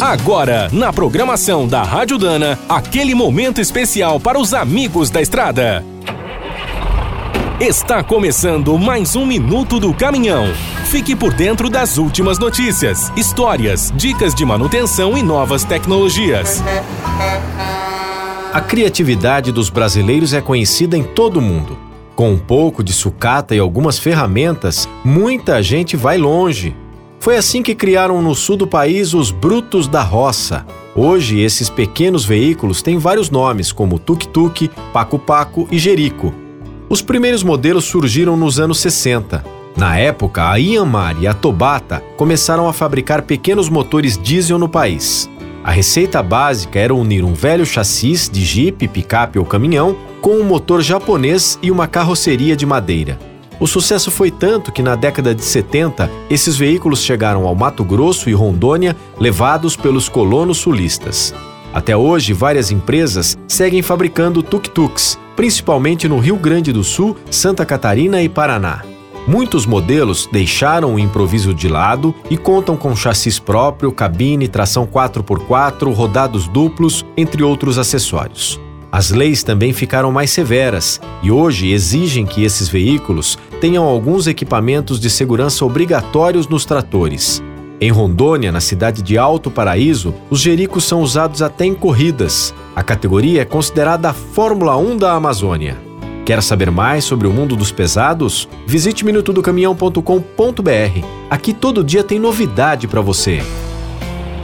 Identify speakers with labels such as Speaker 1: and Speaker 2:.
Speaker 1: Agora, na programação da Rádio Dana, aquele momento especial para os amigos da estrada. Está começando mais um Minuto do Caminhão. Fique por dentro das últimas notícias, histórias, dicas de manutenção e novas tecnologias.
Speaker 2: A criatividade dos brasileiros é conhecida em todo o mundo. Com um pouco de sucata e algumas ferramentas, muita gente vai longe. Foi assim que criaram no sul do país os Brutos da Roça. Hoje, esses pequenos veículos têm vários nomes, como tuk-tuk, paco-paco e jerico. Os primeiros modelos surgiram nos anos 60. Na época, a Ianmar e a Tobata começaram a fabricar pequenos motores diesel no país. A receita básica era unir um velho chassis de jipe, picape ou caminhão com um motor japonês e uma carroceria de madeira. O sucesso foi tanto que na década de 70, esses veículos chegaram ao Mato Grosso e Rondônia, levados pelos colonos sulistas. Até hoje, várias empresas seguem fabricando tuk-tuks, principalmente no Rio Grande do Sul, Santa Catarina e Paraná. Muitos modelos deixaram o improviso de lado e contam com chassis próprio, cabine, tração 4x4, rodados duplos, entre outros acessórios. As leis também ficaram mais severas e hoje exigem que esses veículos tenham alguns equipamentos de segurança obrigatórios nos tratores. Em Rondônia, na cidade de Alto Paraíso, os jericos são usados até em corridas. A categoria é considerada a Fórmula 1 da Amazônia. Quer saber mais sobre o mundo dos pesados? Visite minutodocaminhão.com.br. Aqui todo dia tem novidade para você.